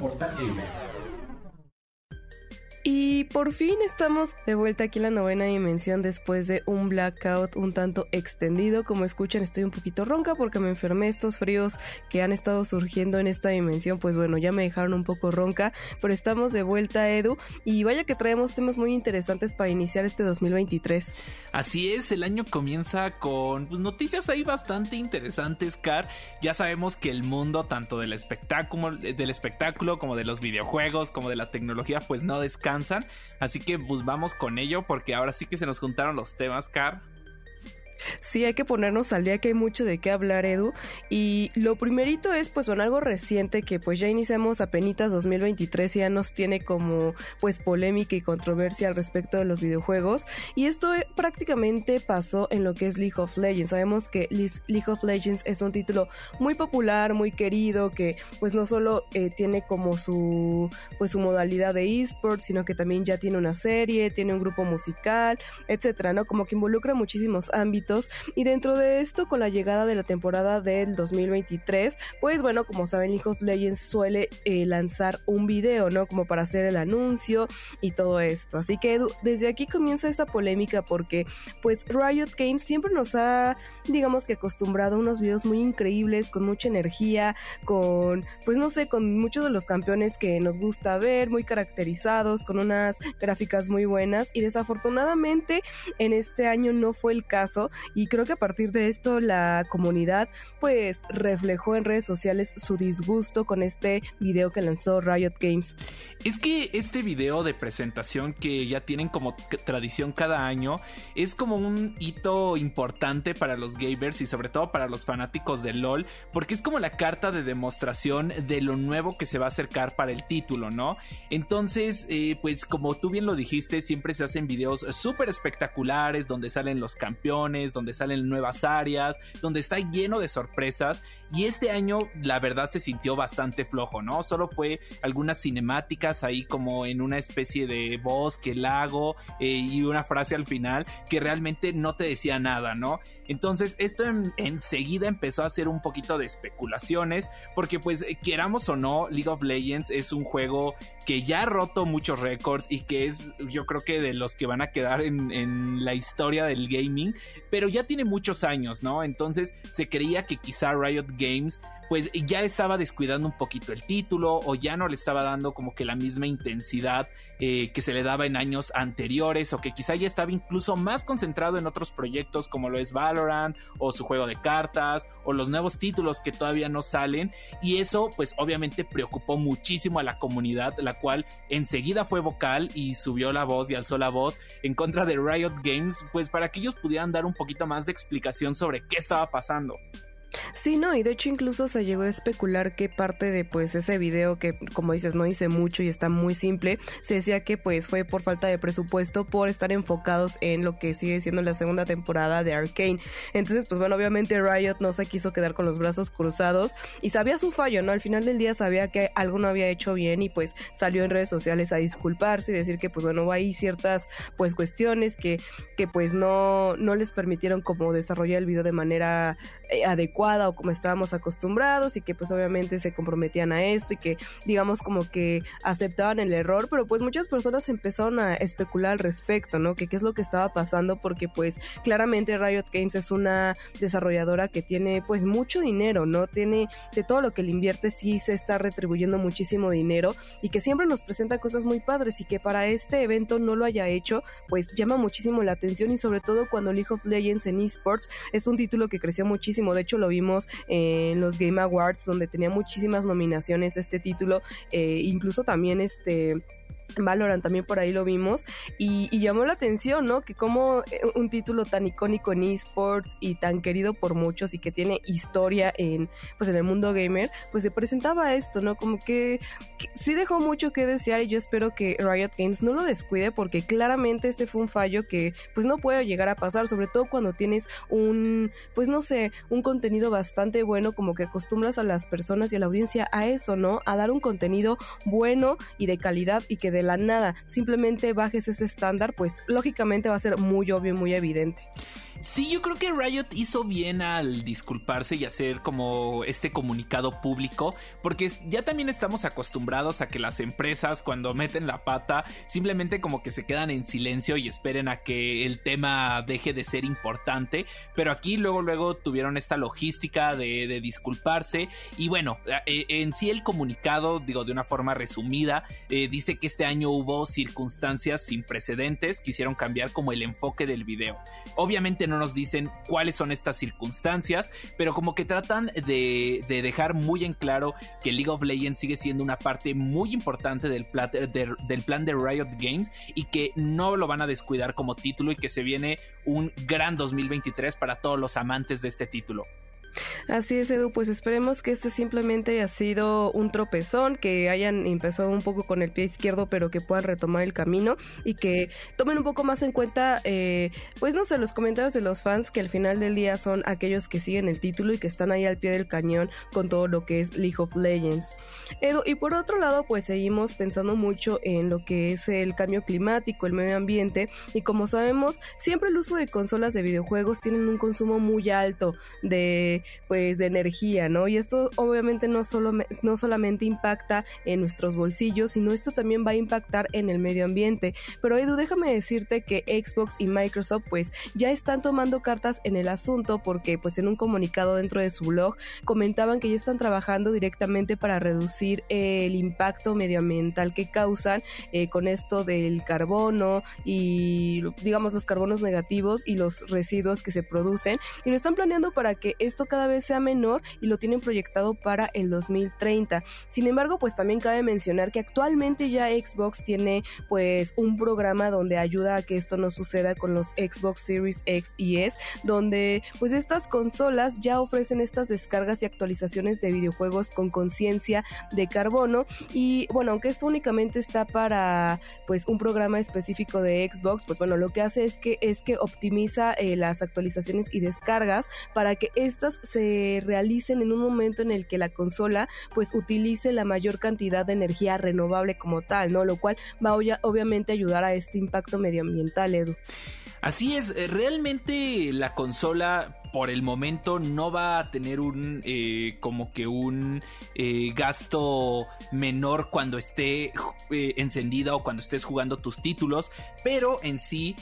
Gamer. Y por fin estamos de vuelta aquí en la novena dimensión después de un blackout un tanto extendido. Como escuchan, estoy un poquito ronca porque me enfermé. Estos fríos que han estado surgiendo en esta dimensión, pues bueno, ya me dejaron un poco ronca. Pero estamos de vuelta, Edu. Y vaya que traemos temas muy interesantes para iniciar este 2023. Así es, el año comienza con pues, noticias ahí bastante interesantes, Car. Ya sabemos que el mundo, tanto del espectáculo, del espectáculo como de los videojuegos, como de la tecnología, pues no descansa Así que pues vamos con ello porque ahora sí que se nos juntaron los temas, Car. Sí, hay que ponernos al día que hay mucho de qué hablar, Edu. Y lo primerito es, pues, bueno, algo reciente que pues ya iniciamos a penitas 2023 y ya nos tiene como, pues, polémica y controversia al respecto de los videojuegos. Y esto eh, prácticamente pasó en lo que es League of Legends. Sabemos que League of Legends es un título muy popular, muy querido, que pues no solo eh, tiene como su, pues, su modalidad de esports, sino que también ya tiene una serie, tiene un grupo musical, etcétera, ¿no? Como que involucra muchísimos ámbitos y dentro de esto, con la llegada de la temporada del 2023, pues bueno, como saben, League of Legends suele eh, lanzar un video, ¿no? Como para hacer el anuncio y todo esto. Así que desde aquí comienza esta polémica porque pues Riot Games siempre nos ha, digamos que acostumbrado a unos videos muy increíbles, con mucha energía, con, pues no sé, con muchos de los campeones que nos gusta ver, muy caracterizados, con unas gráficas muy buenas y desafortunadamente en este año no fue el caso y creo que a partir de esto la comunidad pues reflejó en redes sociales su disgusto con este video que lanzó Riot Games. Es que este video de presentación que ya tienen como tradición cada año es como un hito importante para los gamers y sobre todo para los fanáticos de LOL porque es como la carta de demostración de lo nuevo que se va a acercar para el título, ¿no? Entonces, eh, pues como tú bien lo dijiste, siempre se hacen videos súper espectaculares donde salen los campeones, donde salen nuevas áreas, donde está lleno de sorpresas. Y este año, la verdad, se sintió bastante flojo, ¿no? Solo fue algunas cinemáticas ahí como en una especie de bosque, lago eh, y una frase al final que realmente no te decía nada, ¿no? Entonces, esto enseguida empezó a hacer un poquito de especulaciones, porque pues queramos o no, League of Legends es un juego que ya ha roto muchos récords y que es, yo creo que de los que van a quedar en, en la historia del gaming, pero ya tiene muchos años, ¿no? Entonces se creía que quizá Riot Games pues ya estaba descuidando un poquito el título o ya no le estaba dando como que la misma intensidad eh, que se le daba en años anteriores o que quizá ya estaba incluso más concentrado en otros proyectos como lo es Valorant o su juego de cartas o los nuevos títulos que todavía no salen y eso pues obviamente preocupó muchísimo a la comunidad la cual enseguida fue vocal y subió la voz y alzó la voz en contra de Riot Games pues para que ellos pudieran dar un poquito más de explicación sobre qué estaba pasando. Sí, no, y de hecho incluso se llegó a especular que parte de pues ese video que como dices no hice mucho y está muy simple, se decía que pues fue por falta de presupuesto por estar enfocados en lo que sigue siendo la segunda temporada de Arkane. Entonces, pues bueno, obviamente Riot no se quiso quedar con los brazos cruzados y sabía su fallo, ¿no? Al final del día sabía que algo no había hecho bien y pues salió en redes sociales a disculparse y decir que pues bueno, hay ciertas pues cuestiones que que pues no no les permitieron como desarrollar el video de manera eh, adecuada o como estábamos acostumbrados y que pues obviamente se comprometían a esto y que digamos como que aceptaban el error, pero pues muchas personas empezaron a especular al respecto, ¿no? Que qué es lo que estaba pasando porque pues claramente Riot Games es una desarrolladora que tiene pues mucho dinero, ¿no? Tiene de todo lo que le invierte sí se está retribuyendo muchísimo dinero y que siempre nos presenta cosas muy padres y que para este evento no lo haya hecho, pues llama muchísimo la atención y sobre todo cuando League of Legends en esports es un título que creció muchísimo, de hecho lo vimos en los Game Awards donde tenía muchísimas nominaciones este título, eh, incluso también este Valorant también por ahí lo vimos y, llamó la atención, ¿no? Que como eh, un título tan icónico en esports y tan querido por muchos y que tiene historia en pues en el mundo gamer, pues se presentaba esto, ¿no? Como que, sí dejó mucho que desear y yo espero que Riot Games no lo descuide porque claramente este fue un fallo que pues no puede llegar a pasar, sobre todo cuando tienes un pues no sé, un contenido bastante bueno como que acostumbras a las personas y a la audiencia a eso, ¿no? A dar un contenido bueno y de calidad y que de la nada simplemente bajes ese estándar, pues lógicamente va a ser muy obvio y muy evidente. Sí, yo creo que Riot hizo bien al disculparse y hacer como este comunicado público, porque ya también estamos acostumbrados a que las empresas cuando meten la pata simplemente como que se quedan en silencio y esperen a que el tema deje de ser importante, pero aquí luego luego tuvieron esta logística de, disculparse y bueno, eh, en sí el comunicado, digo de una forma resumida, eh, dice que este año hubo circunstancias sin precedentes que hicieron cambiar como el enfoque del video. Obviamente no nos dicen cuáles son estas circunstancias, pero como que tratan de, dejar muy en claro que League of Legends sigue siendo una parte muy importante del, del plan de Riot Games y que no lo van a descuidar como título y que se viene un gran 2023 para todos los amantes de este título. Así es, Edu, pues esperemos que este simplemente haya sido un tropezón, que hayan empezado un poco con el pie izquierdo, pero que puedan retomar el camino y que tomen un poco más en cuenta, eh, pues no sé, los comentarios de los fans que al final del día son aquellos que siguen el título y que están ahí al pie del cañón con todo lo que es League of Legends. Edu, y por otro lado, pues seguimos pensando mucho en lo que es el cambio climático, el medio ambiente, y como sabemos, siempre el uso de consolas de videojuegos tienen un consumo muy alto de pues de energía, ¿no? Y esto obviamente no solo no solamente impacta en nuestros bolsillos, sino esto también va a impactar en el medio ambiente. Pero Edu, déjame decirte que Xbox y Microsoft pues ya están tomando cartas en el asunto porque pues en un comunicado dentro de su blog comentaban que ya están trabajando directamente para reducir el impacto medioambiental que causan eh, con esto del carbono y digamos los carbonos negativos y los residuos que se producen y lo están planeando para que esto cada vez sea menor y lo tienen proyectado para el 2030. Sin embargo, pues también cabe mencionar que actualmente ya Xbox tiene pues un programa donde ayuda a que esto no suceda con los Xbox Series X y S, donde pues estas consolas ya ofrecen estas descargas y actualizaciones de videojuegos con conciencia de carbono y bueno, aunque esto únicamente está para pues un programa específico de Xbox, pues bueno, lo que hace es que es que optimiza eh, las actualizaciones y descargas para que estas se realicen en un momento en el que la consola pues utilice la mayor cantidad de energía renovable como tal, ¿no? Lo cual va obviamente a ayudar a este impacto medioambiental, Edu. Así es, eh, realmente la consola por el momento no va a tener un eh, como que un eh, gasto menor cuando esté encendida o cuando estés jugando tus títulos, pero en sí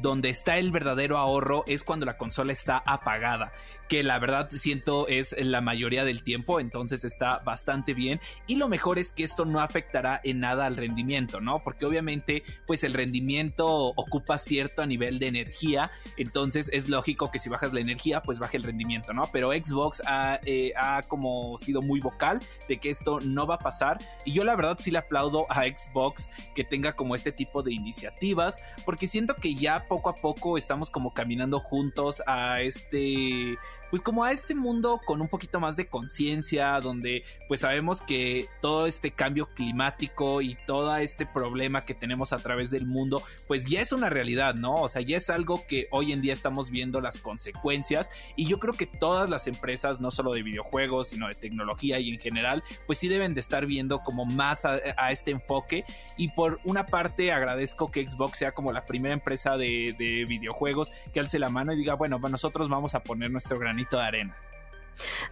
donde está el verdadero ahorro es cuando la consola está apagada que la verdad siento es la mayoría del tiempo, entonces está bastante bien y lo mejor es que esto no afectará en nada al rendimiento, ¿no? Porque obviamente pues el rendimiento ocupa cierto nivel de energía, entonces es lógico que si bajas la energía pues baje el rendimiento, ¿no? Pero Xbox ha, eh, ha como sido muy vocal de que esto no va a pasar y yo la verdad sí le aplaudo a Xbox que tenga como este tipo de iniciativas porque siento que ya poco a poco estamos como caminando juntos a este pues como a este mundo con un poquito más de conciencia, donde pues sabemos que todo este cambio climático y todo este problema que tenemos a través del mundo, pues ya es una realidad, ¿no? O sea, ya es algo que hoy en día estamos viendo las consecuencias y yo creo que todas las empresas, no solo de videojuegos, sino de tecnología y en general, pues sí deben de estar viendo como más a, este enfoque y por una parte agradezco que Xbox sea como la primera empresa de, de videojuegos que alce la mano y diga, bueno, nosotros vamos a poner nuestro granito de arena.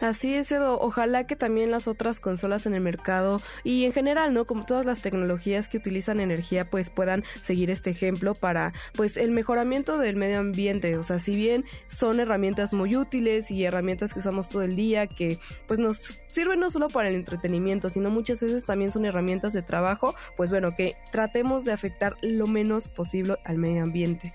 Así es, Edo. Ojalá que también las otras consolas en el mercado y en general, ¿no? Como todas las tecnologías que utilizan energía, pues puedan seguir este ejemplo para, pues, el mejoramiento del medio ambiente. O sea, si bien son herramientas muy útiles y herramientas que usamos todo el día, que, pues, nos sirven no solo para el entretenimiento, sino muchas veces también son herramientas de trabajo, pues bueno, que tratemos de afectar lo menos posible al medio ambiente.